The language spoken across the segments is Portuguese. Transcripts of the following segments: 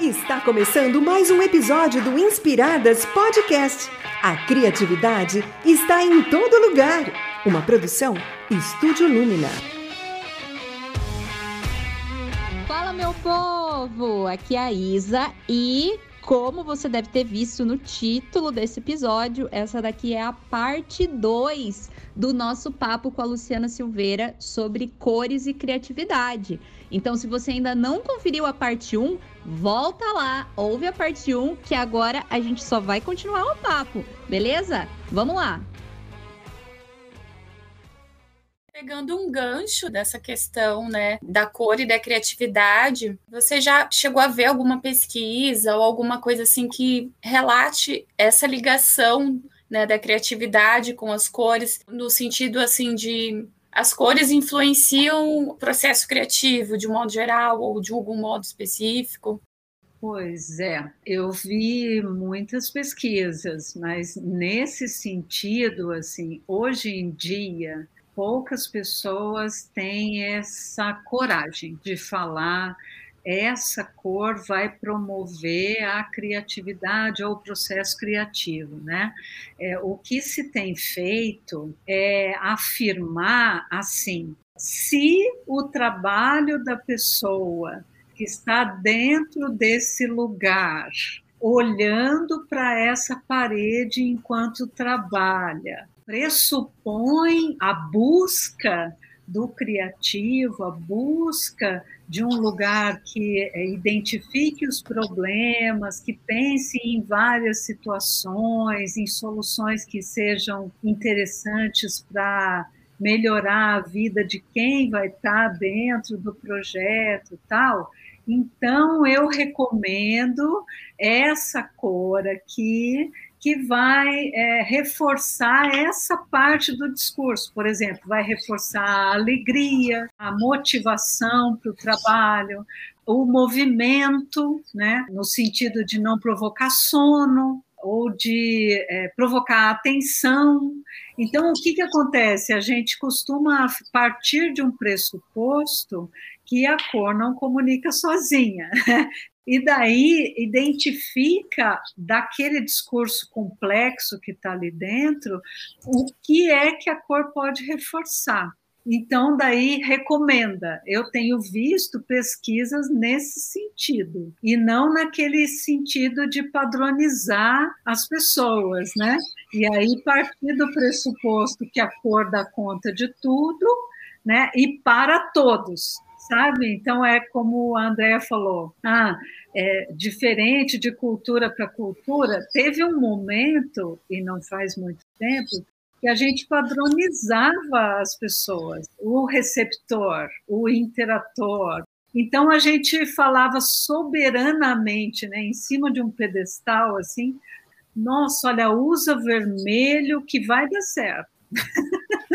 Está começando mais um episódio do Inspiradas Podcast. A criatividade está em todo lugar. Uma produção Estúdio Lumina. Fala, meu povo! Aqui é a Isa e como você deve ter visto no título desse episódio, essa daqui é a parte 2 do nosso papo com a Luciana Silveira sobre cores e criatividade. Então, se você ainda não conferiu a parte 1, volta lá, ouve a parte 1, que agora a gente só vai continuar o papo, beleza? Vamos lá! Pegando um gancho dessa questão, né, da cor e da criatividade, você já chegou a ver alguma pesquisa ou alguma coisa assim que relate essa ligação, né, da criatividade com as cores, no sentido assim de as cores influenciam o processo criativo de um modo geral ou de algum modo específico? Pois é, eu vi muitas pesquisas, mas nesse sentido, assim, hoje em dia, poucas pessoas têm essa coragem de falar essa cor vai promover a criatividade ou o processo criativo, né? É, o que se tem feito é afirmar assim: se o trabalho da pessoa que está dentro desse lugar, olhando para essa parede enquanto trabalha, pressupõe a busca do criativo, a busca de um lugar que é, identifique os problemas, que pense em várias situações, em soluções que sejam interessantes para melhorar a vida de quem vai estar dentro do projeto, tal. Então eu recomendo essa cor aqui que vai é, reforçar essa parte do discurso. Por exemplo, vai reforçar a alegria, a motivação para o trabalho, o movimento, né, no sentido de não provocar sono ou de é, provocar atenção. Então, o que, que acontece? A gente costuma partir de um pressuposto que a cor não comunica sozinha. E daí identifica daquele discurso complexo que está ali dentro o que é que a cor pode reforçar. Então, daí recomenda. Eu tenho visto pesquisas nesse sentido, e não naquele sentido de padronizar as pessoas, né? E aí partir do pressuposto que a cor dá conta de tudo, né? E para todos sabe? Então é como a Andrea falou, ah, é diferente de cultura para cultura. Teve um momento e não faz muito tempo que a gente padronizava as pessoas, o receptor, o interator. Então a gente falava soberanamente, né, em cima de um pedestal assim, nossa, olha, usa vermelho que vai dar certo.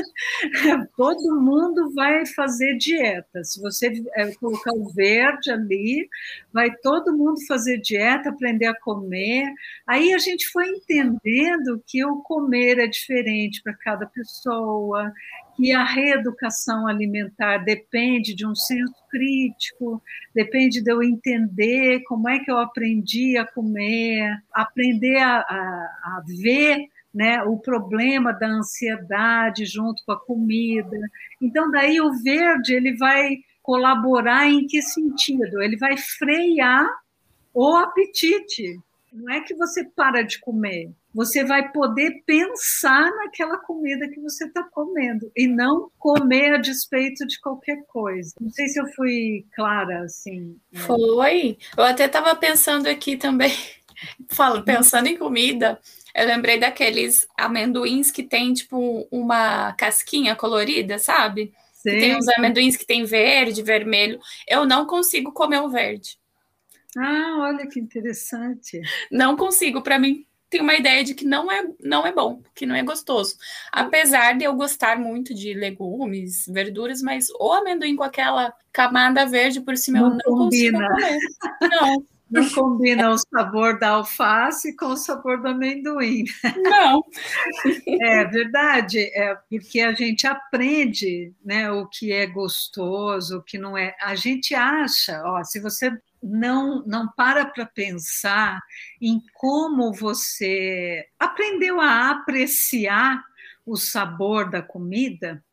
todo mundo vai fazer dieta. Se você é, colocar o verde ali, vai todo mundo fazer dieta, aprender a comer. Aí a gente foi entendendo que o comer é diferente para cada pessoa, que a reeducação alimentar depende de um senso crítico, depende de eu entender como é que eu aprendi a comer, aprender a, a, a ver né, o problema da ansiedade junto com a comida. Então, daí o verde ele vai colaborar em que sentido? Ele vai frear o apetite. Não é que você para de comer, você vai poder pensar naquela comida que você está comendo e não comer a despeito de qualquer coisa. Não sei se eu fui clara assim. Né? Foi. Eu até estava pensando aqui também, pensando em comida. Eu lembrei daqueles amendoins que tem, tipo, uma casquinha colorida, sabe? Sim. tem uns amendoins que tem verde, vermelho. Eu não consigo comer o verde. Ah, olha que interessante. Não consigo, para mim tem uma ideia de que não é, não é bom, que não é gostoso. Apesar de eu gostar muito de legumes, verduras, mas o amendoim com aquela camada verde por cima não eu não combina. consigo comer. Não. Não combina o sabor da alface com o sabor do amendoim. Não. É verdade, é porque a gente aprende né, o que é gostoso, o que não é. A gente acha, ó, se você não, não para para pensar em como você aprendeu a apreciar o sabor da comida,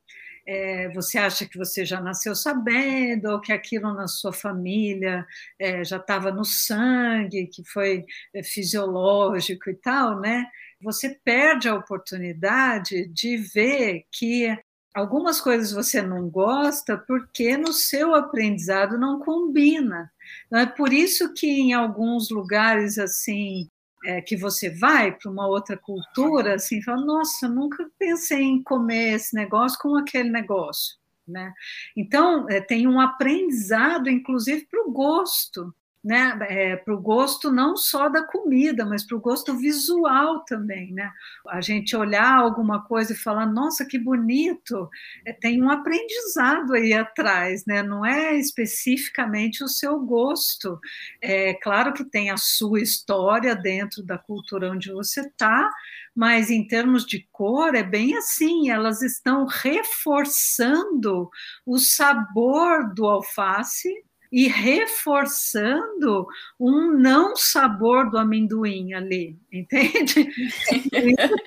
é, você acha que você já nasceu sabendo, ou que aquilo na sua família é, já estava no sangue, que foi é, fisiológico e tal, né? Você perde a oportunidade de ver que algumas coisas você não gosta porque no seu aprendizado não combina. Não é por isso que em alguns lugares assim é, que você vai para uma outra cultura, assim, fala, nossa, nunca pensei em comer esse negócio com aquele negócio. Né? Então, é, tem um aprendizado, inclusive, para o gosto né, é, para o gosto não só da comida, mas para o gosto visual também, né? A gente olhar alguma coisa e falar, nossa, que bonito, é, tem um aprendizado aí atrás, né? Não é especificamente o seu gosto. É claro que tem a sua história dentro da cultura onde você está, mas em termos de cor é bem assim, elas estão reforçando o sabor do alface e reforçando um não sabor do amendoim ali, entende?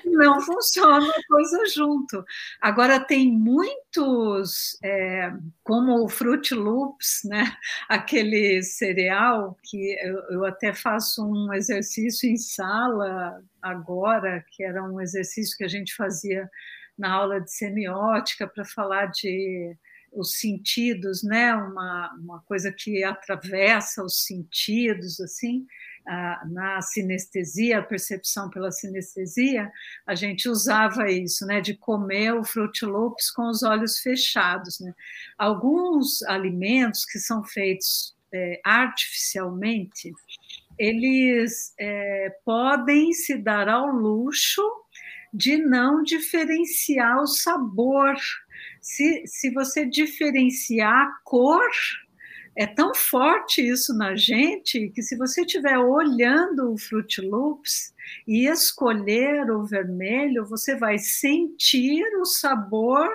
não funciona a coisa junto. Agora, tem muitos, é, como o Fruit Loops, né? aquele cereal, que eu, eu até faço um exercício em sala agora, que era um exercício que a gente fazia na aula de semiótica para falar de os sentidos, né? Uma, uma coisa que atravessa os sentidos, assim, na sinestesia, a percepção pela sinestesia, a gente usava isso, né? De comer o Fruit Loops com os olhos fechados, né? Alguns alimentos que são feitos é, artificialmente, eles é, podem se dar ao luxo de não diferenciar o sabor se, se você diferenciar a cor, é tão forte isso na gente que se você estiver olhando o Fruit Loops e escolher o vermelho, você vai sentir o sabor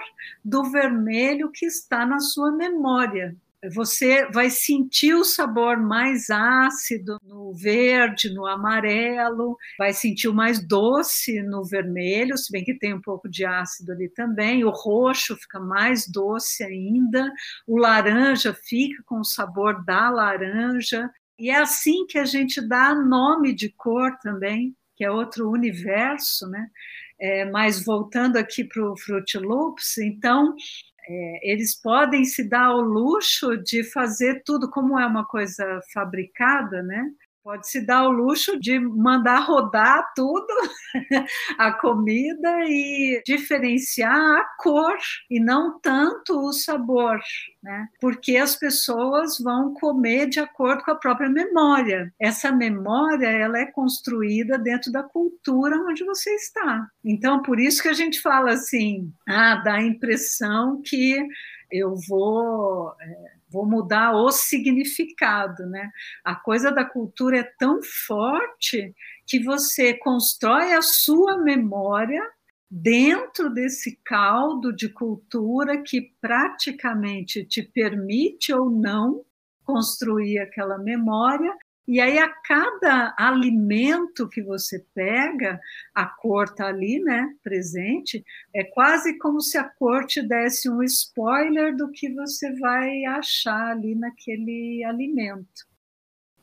do vermelho que está na sua memória você vai sentir o sabor mais ácido no verde, no amarelo, vai sentir o mais doce no vermelho, se bem que tem um pouco de ácido ali também. O roxo fica mais doce ainda, o laranja fica com o sabor da laranja. E é assim que a gente dá nome de cor também, que é outro universo, né? É, mas voltando aqui para o Fruit Loops, então é, eles podem se dar ao luxo de fazer tudo como é uma coisa fabricada, né? Pode se dar o luxo de mandar rodar tudo, a comida, e diferenciar a cor e não tanto o sabor, né? Porque as pessoas vão comer de acordo com a própria memória. Essa memória, ela é construída dentro da cultura onde você está. Então, por isso que a gente fala assim, ah, dá a impressão que eu vou... É, vou mudar o significado, né? A coisa da cultura é tão forte que você constrói a sua memória dentro desse caldo de cultura que praticamente te permite ou não construir aquela memória e aí, a cada alimento que você pega, a cor está ali, né, presente, é quase como se a cor te desse um spoiler do que você vai achar ali naquele alimento.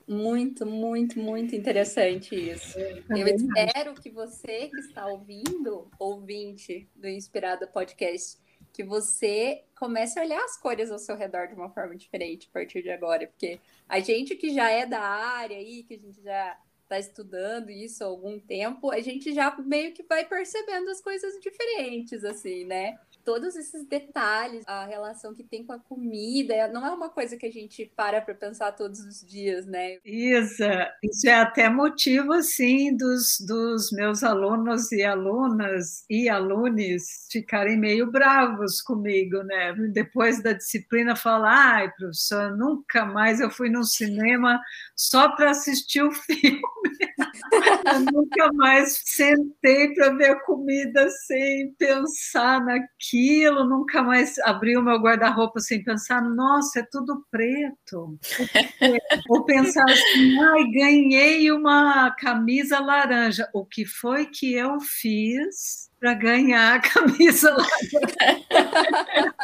Muito, muito, muito interessante isso. É, Eu espero que você que está ouvindo, ouvinte do Inspirada Podcast, que você comece a olhar as cores ao seu redor de uma forma diferente a partir de agora, porque a gente que já é da área aí, que a gente já está estudando isso há algum tempo, a gente já meio que vai percebendo as coisas diferentes, assim, né? Todos esses detalhes, a relação que tem com a comida, não é uma coisa que a gente para para pensar todos os dias, né? Isso, isso é até motivo, assim, dos, dos meus alunos e alunas e alunos ficarem meio bravos comigo, né? Depois da disciplina falar, ai, professor, nunca mais eu fui no cinema só para assistir o filme Eu nunca mais sentei para ver a comida sem pensar naquilo, nunca mais abri o meu guarda-roupa sem pensar, nossa, é tudo preto. Ou pensar assim, ai, ganhei uma camisa laranja. O que foi que eu fiz para ganhar a camisa lá.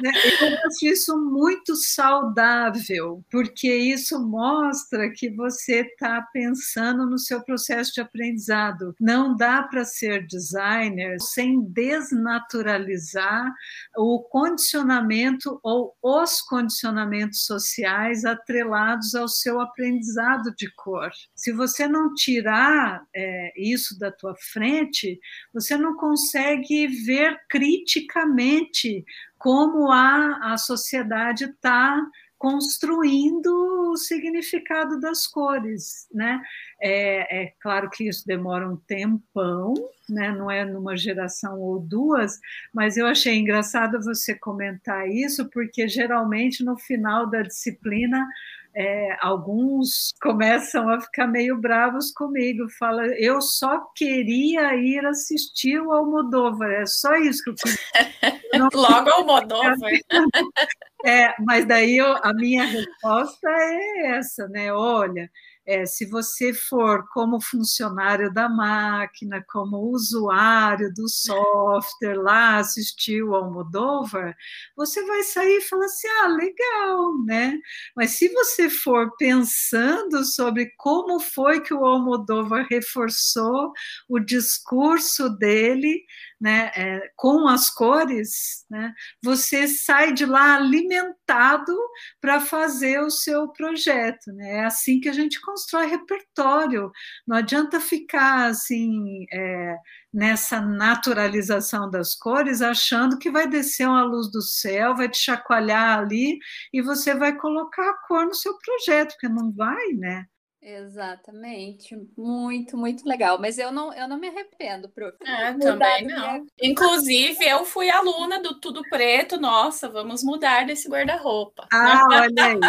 Né, eu acho isso muito saudável, porque isso mostra que você está pensando no seu processo de aprendizado. Não dá para ser designer sem desnaturalizar o condicionamento ou os condicionamentos sociais atrelados ao seu aprendizado de cor. Se você não tirar é, isso da tua frente, você não consegue ver criticamente como a, a sociedade está construindo o significado das cores, né? É, é, claro que isso demora um tempão, né? Não é numa geração ou duas, mas eu achei engraçado você comentar isso, porque geralmente no final da disciplina é, alguns começam a ficar meio bravos comigo, fala, eu só queria ir assistir o Almodóvar, é só isso que eu queria. Logo Almodóvar. É, mas daí eu, a minha resposta é essa, né? Olha, é, se você for como funcionário da máquina, como usuário do software lá, assistiu o Almodóvar, você vai sair e falar assim, ah, legal, né? Mas se você for pensando sobre como foi que o Almodóvar reforçou o discurso dele, né, é, com as cores, né, você sai de lá alimentado para fazer o seu projeto. Né? É assim que a gente constrói repertório. Não adianta ficar assim é, nessa naturalização das cores, achando que vai descer uma luz do céu, vai te chacoalhar ali e você vai colocar a cor no seu projeto, porque não vai, né? Exatamente, muito, muito legal. Mas eu não, eu não me arrependo, prof. É, também não. Minha... Inclusive, eu fui aluna do Tudo Preto, nossa, vamos mudar desse guarda-roupa. Ah, olha aí,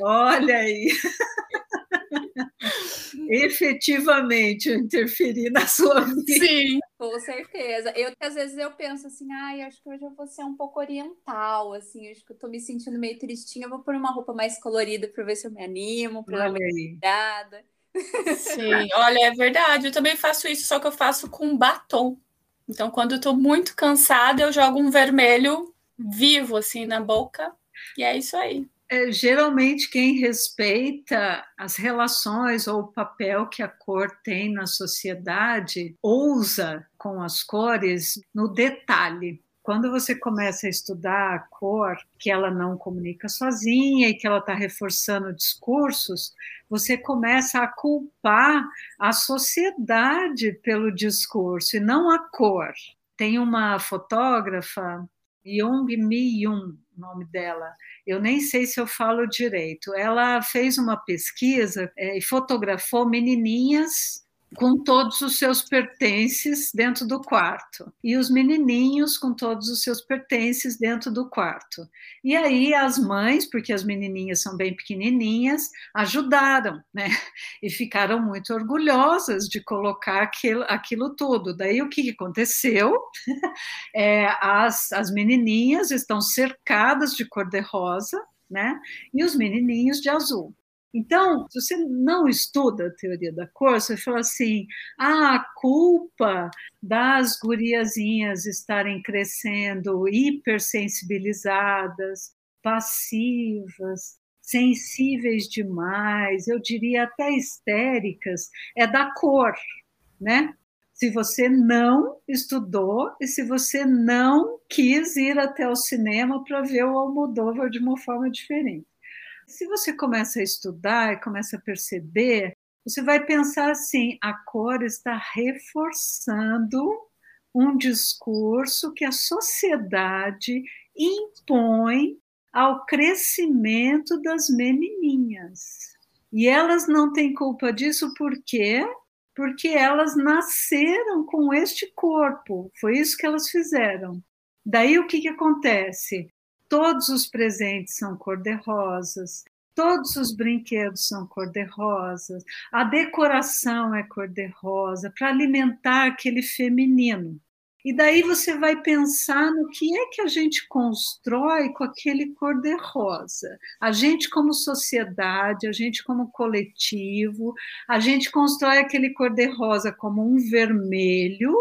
olha aí. Efetivamente, eu interferi na sua vida. Sim. Com certeza. Eu que às vezes eu penso assim, ai, acho que hoje eu vou ser um pouco oriental, assim, acho que eu tô me sentindo meio tristinha, vou pôr uma roupa mais colorida para ver se eu me animo, para dar uma cuidada. Sim, olha, é verdade. Eu também faço isso, só que eu faço com batom. Então, quando eu tô muito cansada, eu jogo um vermelho vivo assim na boca, e é isso aí é, geralmente quem respeita as relações ou o papel que a cor tem na sociedade ousa com as cores no detalhe. Quando você começa a estudar a cor, que ela não comunica sozinha e que ela está reforçando discursos, você começa a culpar a sociedade pelo discurso e não a cor. Tem uma fotógrafa, Young Mi Yun, o nome dela, eu nem sei se eu falo direito. Ela fez uma pesquisa é, e fotografou menininhas com todos os seus pertences dentro do quarto e os menininhos com todos os seus pertences dentro do quarto. E aí as mães, porque as menininhas são bem pequenininhas, ajudaram, né? E ficaram muito orgulhosas de colocar aquilo, aquilo tudo. Daí o que aconteceu? É, as, as menininhas estão cercadas de cor-de-rosa, né? E os menininhos de azul. Então, se você não estuda a teoria da cor, você fala assim: ah, a culpa das guriazinhas estarem crescendo hipersensibilizadas, passivas, sensíveis demais, eu diria até histéricas, é da cor, né? Se você não estudou e se você não quis ir até o cinema para ver o Almodóvar de uma forma diferente. Se você começa a estudar e começa a perceber, você vai pensar assim: a cor está reforçando um discurso que a sociedade impõe ao crescimento das menininhas. E elas não têm culpa disso por quê? Porque elas nasceram com este corpo, foi isso que elas fizeram. Daí o que, que acontece? Todos os presentes são cor-de-rosas, Todos os brinquedos são cor-de-rosa, a decoração é cor-de-rosa, para alimentar aquele feminino. E daí você vai pensar no que é que a gente constrói com aquele cor-de-rosa. A gente, como sociedade, a gente, como coletivo, a gente constrói aquele cor-de-rosa como um vermelho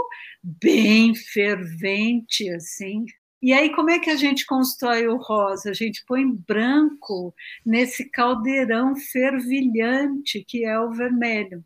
bem fervente, assim. E aí, como é que a gente constrói o rosa? A gente põe branco nesse caldeirão fervilhante que é o vermelho.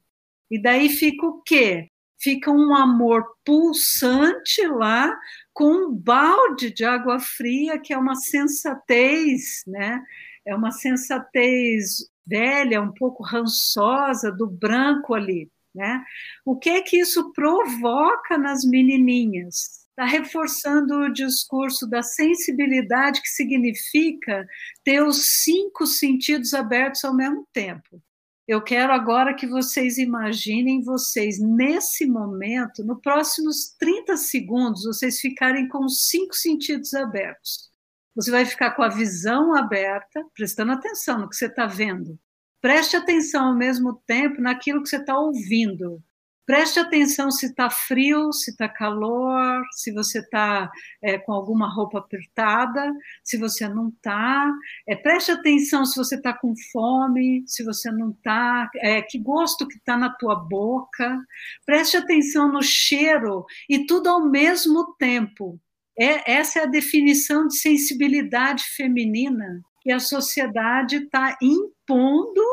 E daí fica o quê? fica um amor pulsante lá com um balde de água fria, que é uma sensatez, né? É uma sensatez velha, um pouco rançosa do branco ali, né? O que é que isso provoca nas menininhas? Está reforçando o discurso da sensibilidade, que significa ter os cinco sentidos abertos ao mesmo tempo. Eu quero agora que vocês imaginem vocês nesse momento, nos próximos 30 segundos, vocês ficarem com os cinco sentidos abertos. Você vai ficar com a visão aberta, prestando atenção no que você está vendo. Preste atenção ao mesmo tempo naquilo que você está ouvindo. Preste atenção se está frio, se está calor, se você está é, com alguma roupa apertada, se você não está. É, preste atenção se você está com fome, se você não está. É, que gosto que está na tua boca. Preste atenção no cheiro e tudo ao mesmo tempo. É, essa é a definição de sensibilidade feminina que a sociedade está impondo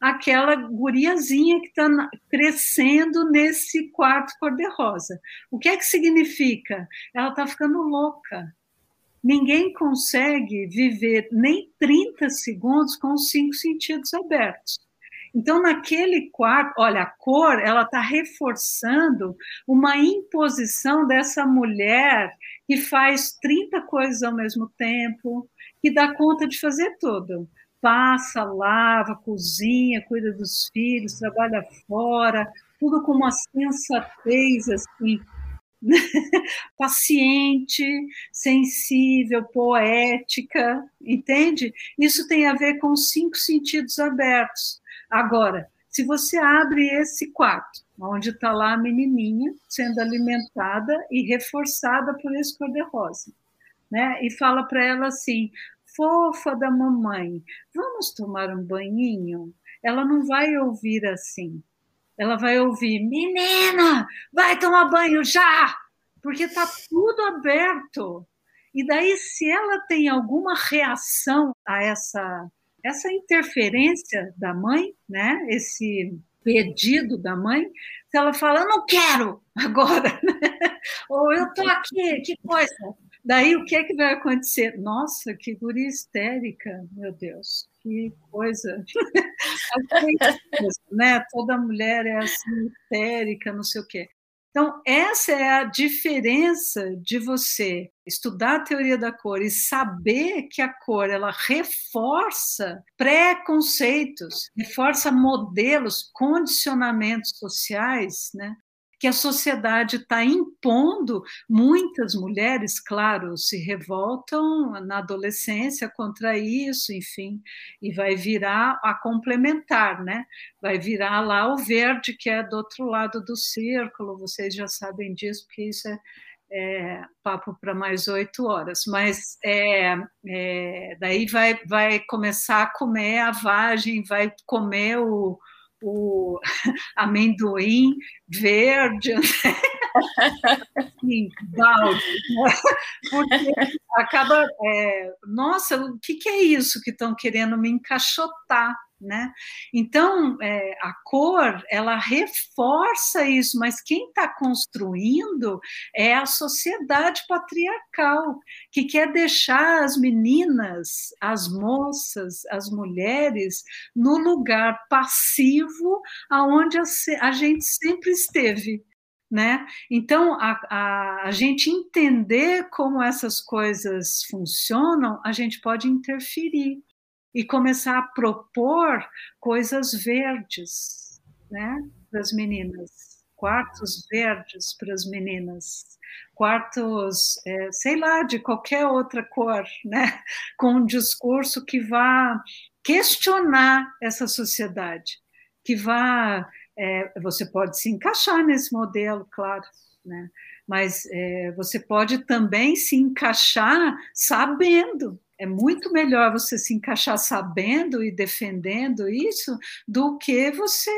aquela guriazinha que está crescendo nesse quarto cor-de-rosa. O que é que significa? Ela está ficando louca. Ninguém consegue viver nem 30 segundos com os cinco sentidos abertos. Então, naquele quarto, olha, a cor, ela está reforçando uma imposição dessa mulher que faz 30 coisas ao mesmo tempo, que dá conta de fazer tudo passa, lava, cozinha, cuida dos filhos, trabalha fora, tudo com uma sensatez assim, paciente, sensível, poética, entende? Isso tem a ver com os cinco sentidos abertos. Agora, se você abre esse quarto, onde está lá a menininha sendo alimentada e reforçada por esse cor-de-rosa, né? E fala para ela assim: fofa da mamãe, vamos tomar um banhinho? Ela não vai ouvir assim. Ela vai ouvir, menina, vai tomar banho já! Porque está tudo aberto. E daí, se ela tem alguma reação a essa, essa interferência da mãe, né? esse pedido da mãe, se ela fala, eu não quero agora, ou eu estou aqui, que coisa, Daí o que é que vai acontecer? Nossa, que guria histérica, meu Deus, que coisa. né? Toda mulher é assim, histérica, não sei o quê. Então, essa é a diferença de você estudar a teoria da cor e saber que a cor ela reforça preconceitos, reforça modelos, condicionamentos sociais, né? Que a sociedade está impondo. Muitas mulheres, claro, se revoltam na adolescência contra isso, enfim, e vai virar a complementar, né? Vai virar lá o verde, que é do outro lado do círculo, vocês já sabem disso, porque isso é, é, papo para mais oito horas, mas é, é, daí vai, vai começar a comer a vagem, vai comer o, o amendoim verde, né? Assim, balde, porque acaba, é, nossa, o que, que é isso que estão querendo me encaixotar? Né? Então, é, a cor, ela reforça isso, mas quem está construindo é a sociedade patriarcal, que quer deixar as meninas, as moças, as mulheres, no lugar passivo aonde a, a gente sempre esteve. Né? Então, a, a, a gente entender como essas coisas funcionam, a gente pode interferir e começar a propor coisas verdes né, para as meninas, quartos verdes para as meninas, quartos, é, sei lá, de qualquer outra cor, né, com um discurso que vá questionar essa sociedade, que vá. É, você pode se encaixar nesse modelo, claro, né? mas é, você pode também se encaixar sabendo. É muito melhor você se encaixar sabendo e defendendo isso do que você,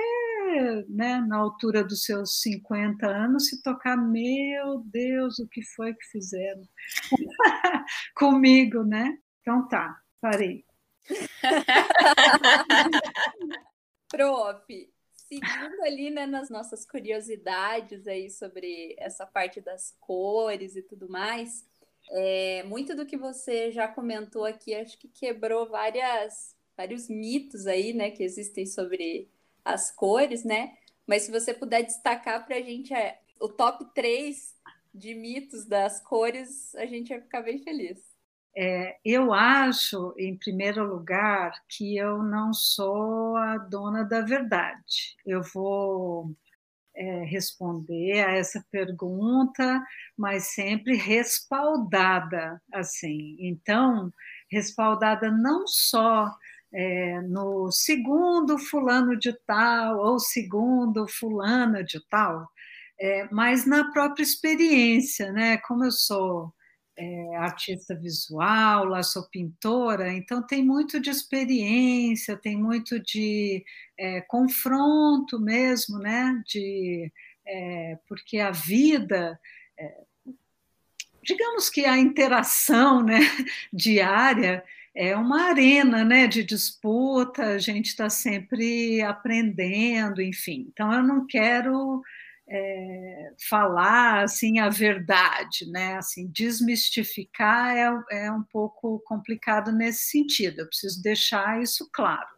né, na altura dos seus 50 anos, se tocar, meu Deus, o que foi que fizeram comigo, né? Então tá, parei. Prof, seguindo ali né, nas nossas curiosidades aí sobre essa parte das cores e tudo mais, é, muito do que você já comentou aqui, acho que quebrou várias, vários mitos aí, né, que existem sobre as cores, né? Mas se você puder destacar para a gente é, o top 3 de mitos das cores, a gente vai ficar bem feliz. É, eu acho, em primeiro lugar, que eu não sou a dona da verdade. Eu vou é, responder a essa pergunta, mas sempre respaldada, assim. Então, respaldada não só é, no segundo fulano de tal ou segundo fulana de tal, é, mas na própria experiência, né? Como eu sou é, artista visual, lá sou pintora, então tem muito de experiência, tem muito de é, confronto mesmo, né? De, é, porque a vida, é, digamos que a interação né, diária é uma arena né, de disputa, a gente está sempre aprendendo, enfim. Então eu não quero é, falar assim a verdade, né? Assim, desmistificar é, é um pouco complicado nesse sentido. Eu preciso deixar isso claro.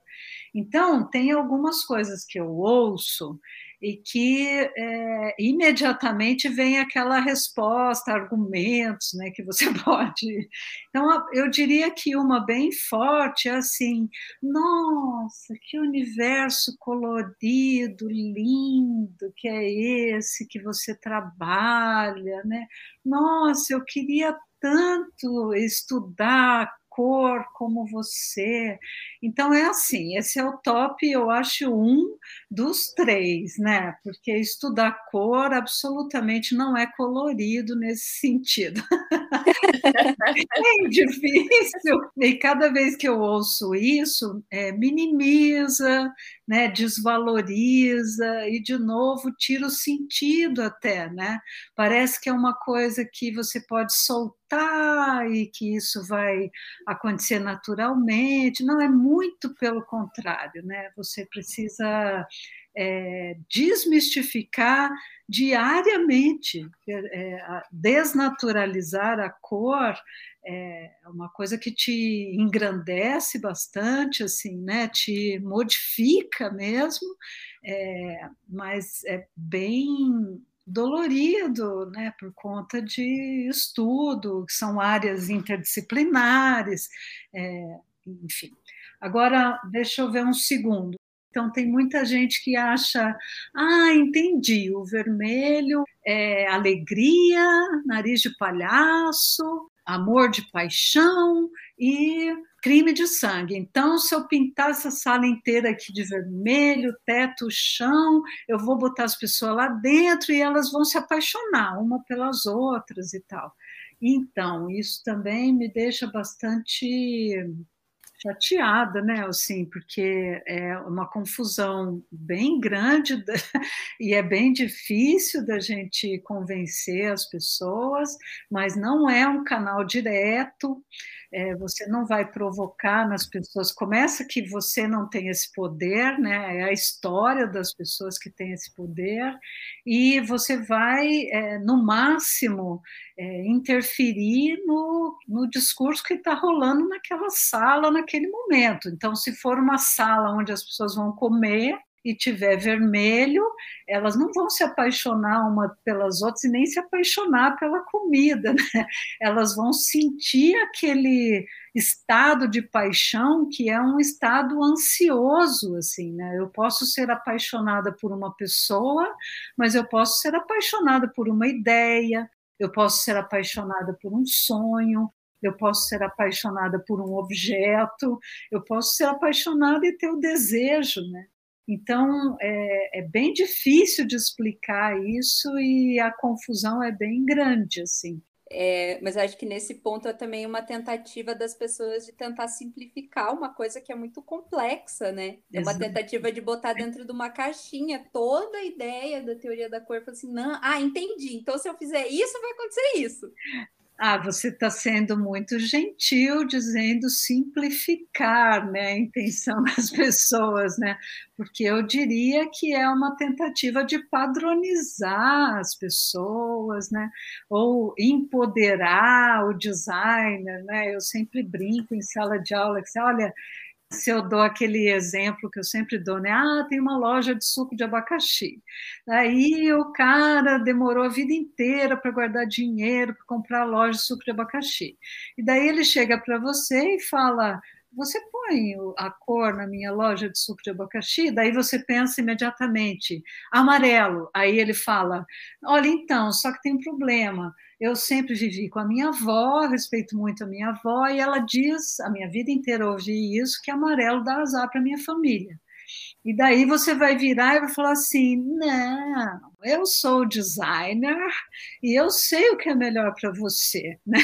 Então, tem algumas coisas que eu ouço e que é, imediatamente vem aquela resposta, argumentos, né, que você pode. Então, eu diria que uma bem forte é assim: nossa, que universo colorido, lindo que é esse que você trabalha, né? Nossa, eu queria tanto estudar cor como você. Então é assim, esse é o top, eu acho, um dos três, né? Porque estudar cor absolutamente não é colorido nesse sentido. é difícil. E cada vez que eu ouço isso, é, minimiza, né, desvaloriza e de novo tira o sentido até, né? Parece que é uma coisa que você pode soltar e que isso vai acontecer naturalmente. Não é muito pelo contrário, né? Você precisa é, desmistificar diariamente, é, desnaturalizar a cor é uma coisa que te engrandece bastante, assim, né? Te modifica mesmo, é, mas é bem dolorido, né? Por conta de estudo, que são áreas interdisciplinares, é, enfim. Agora, deixa eu ver um segundo. Então, tem muita gente que acha, ah, entendi, o vermelho é alegria, nariz de palhaço, amor de paixão e crime de sangue. Então, se eu pintar essa sala inteira aqui de vermelho, teto, chão, eu vou botar as pessoas lá dentro e elas vão se apaixonar uma pelas outras e tal. Então, isso também me deixa bastante chateada, né, assim, porque é uma confusão bem grande e é bem difícil da gente convencer as pessoas, mas não é um canal direto, é, você não vai provocar nas pessoas. Começa que você não tem esse poder, né? É a história das pessoas que tem esse poder, e você vai, é, no máximo, é, interferir no, no discurso que está rolando naquela sala, naquele momento. Então, se for uma sala onde as pessoas vão comer, e tiver vermelho, elas não vão se apaixonar uma pelas outras e nem se apaixonar pela comida, né? Elas vão sentir aquele estado de paixão que é um estado ansioso, assim, né? Eu posso ser apaixonada por uma pessoa, mas eu posso ser apaixonada por uma ideia, eu posso ser apaixonada por um sonho, eu posso ser apaixonada por um objeto, eu posso ser apaixonada e ter o desejo, né? Então, é, é, bem difícil de explicar isso e a confusão é bem grande, assim. É, mas acho que nesse ponto é também uma tentativa das pessoas de tentar simplificar uma coisa que é muito complexa, né? É uma tentativa de botar dentro de uma caixinha toda a ideia da teoria da cor. Assim, não, ah, entendi. Então, se eu fizer isso, vai acontecer isso. Ah, você está sendo muito gentil dizendo simplificar né, a intenção das pessoas, né? Porque eu diria que é uma tentativa de padronizar as pessoas, né? Ou empoderar o designer, né? Eu sempre brinco em sala de aula que, olha, se eu dou aquele exemplo que eu sempre dou, né? Ah, tem uma loja de suco de abacaxi. Aí o cara demorou a vida inteira para guardar dinheiro para comprar a loja de suco de abacaxi. E daí ele chega para você e fala: Você põe a cor na minha loja de suco de abacaxi? Daí você pensa imediatamente: amarelo. Aí ele fala: Olha, então, só que tem um problema eu sempre vivi com a minha avó, respeito muito a minha avó, e ela diz, a minha vida inteira ouvi isso, que amarelo dá azar para minha família. E daí você vai virar e vai falar assim: não, eu sou designer e eu sei o que é melhor para você. Né?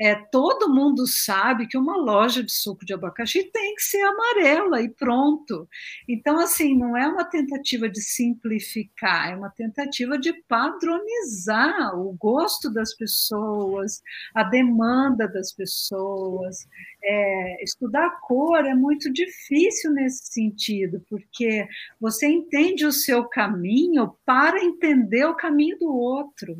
É, todo mundo sabe que uma loja de suco de abacaxi tem que ser amarela e pronto. Então, assim, não é uma tentativa de simplificar, é uma tentativa de padronizar o gosto das pessoas, a demanda das pessoas. É, estudar cor é muito difícil nesse sentido, porque você entende o seu caminho para entender o caminho do outro,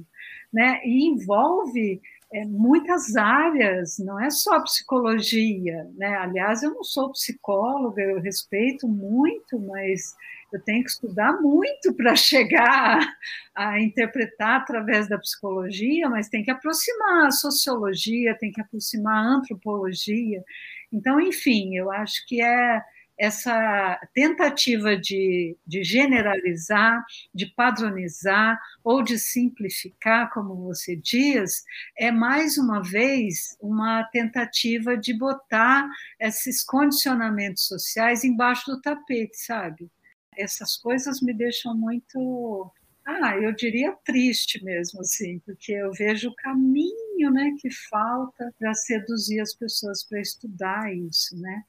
né? E envolve é, muitas áreas, não é só psicologia, né? Aliás, eu não sou psicóloga, eu respeito muito, mas eu tenho que estudar muito para chegar a, interpretar através da psicologia, mas tem que aproximar a sociologia, tem que aproximar a antropologia. Então, enfim, eu acho que é essa tentativa de, de generalizar, de padronizar ou de simplificar, como você diz, é mais uma vez uma tentativa de botar esses condicionamentos sociais embaixo do tapete, sabe? Essas coisas me deixam muito ah, eu diria triste mesmo, assim, porque eu vejo o caminho né, que falta para seduzir as pessoas para estudar isso, né?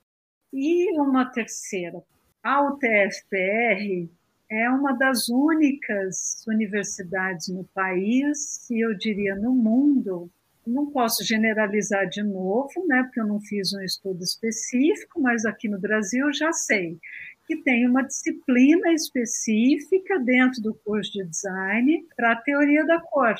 E uma terceira, a UTFPR é uma das únicas universidades no país, e eu diria no mundo, não posso generalizar de novo, né, porque eu não fiz um estudo específico, mas aqui no Brasil já sei que tem uma disciplina específica dentro do curso de design para a teoria da cor.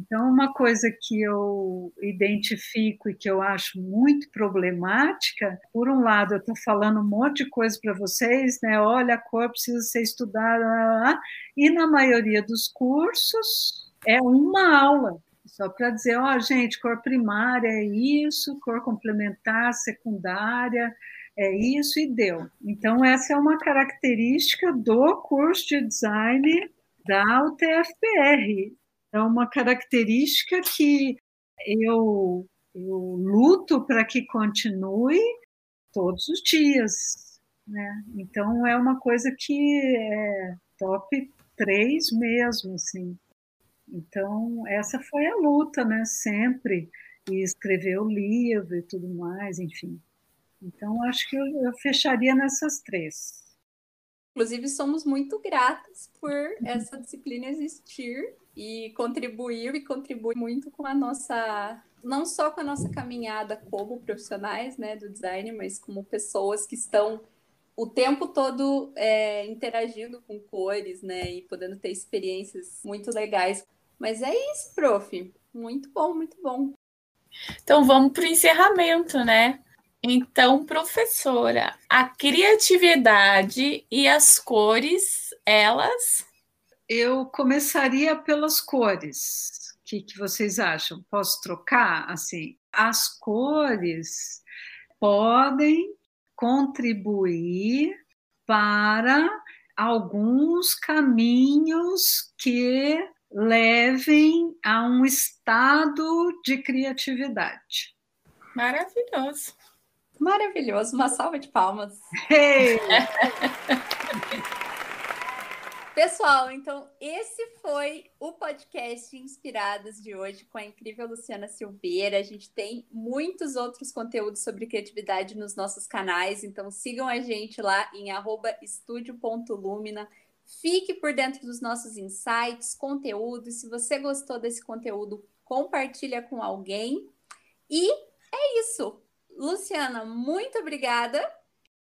Então, uma coisa que eu identifico e que eu acho muito problemática, por um lado, eu estou falando um monte de coisa para vocês, né? Olha, a cor precisa ser estudada, e na maioria dos cursos é uma aula, só para dizer, ó, oh, gente, cor primária é isso, cor complementar, secundária, é isso e deu. Então, essa é uma característica do curso de design da UTFPR é uma característica que eu, eu luto para que continue todos os dias. Né? Então, é uma coisa que é top 3 mesmo, assim. Então, essa foi a luta, né? Sempre. E escrever o livro e tudo mais, enfim. Então, acho que eu, eu fecharia nessas três. Inclusive, somos muito gratos por essa disciplina existir e contribuiu e contribui muito com a nossa não só com a nossa caminhada como profissionais né, do design, mas como pessoas que estão o tempo todo é, interagindo com cores, né, e podendo ter experiências muito legais. Mas é isso, prof. Muito bom, muito bom. Então vamos para o encerramento, né? Então, professora, a criatividade e as cores, elas eu começaria pelas cores. O que, que vocês acham? Posso trocar? Assim, as cores podem contribuir para alguns caminhos que levem a um estado de criatividade. Maravilhoso. Maravilhoso. Uma salva de palmas. Hey! Pessoal, então esse foi o podcast Inspiradas de hoje com a incrível Luciana Silveira. A gente tem muitos outros conteúdos sobre criatividade nos nossos canais, então sigam a gente lá em estúdio.lumina. Fique por dentro dos nossos insights, conteúdos. Se você gostou desse conteúdo, compartilha com alguém. E é isso. Luciana, muito obrigada.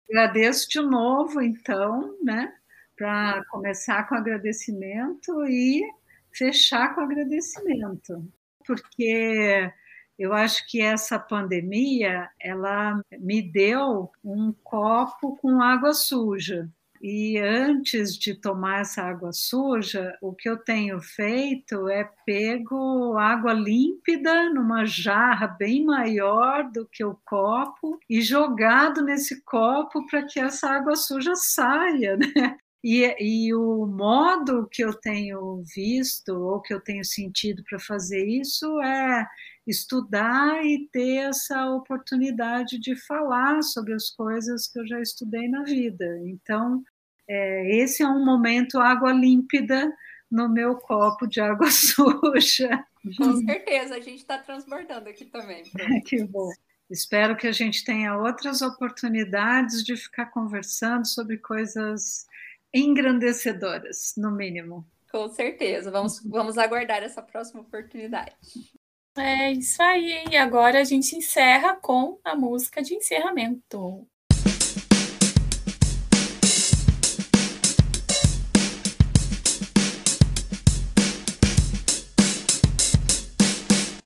Agradeço de novo, então, né? Para começar com agradecimento e fechar com agradecimento, porque eu acho que essa pandemia ela me deu um copo com água suja. E antes de tomar essa água suja, o que eu tenho feito é pego água límpida numa jarra bem maior do que o copo e jogado nesse copo para que essa água suja saia, né? E, e, o modo que eu tenho visto ou que eu tenho sentido para fazer isso é estudar e ter essa oportunidade de falar sobre as coisas que eu já estudei na vida. Então, é, esse é um momento água límpida no meu copo de água suja. Com certeza, a gente está transbordando aqui também. que bom. Espero que a gente tenha outras oportunidades de ficar conversando sobre coisas engrandecedoras, no mínimo. Com certeza. Vamos, vamos aguardar essa próxima oportunidade. É isso aí. E agora a gente encerra com a música de encerramento.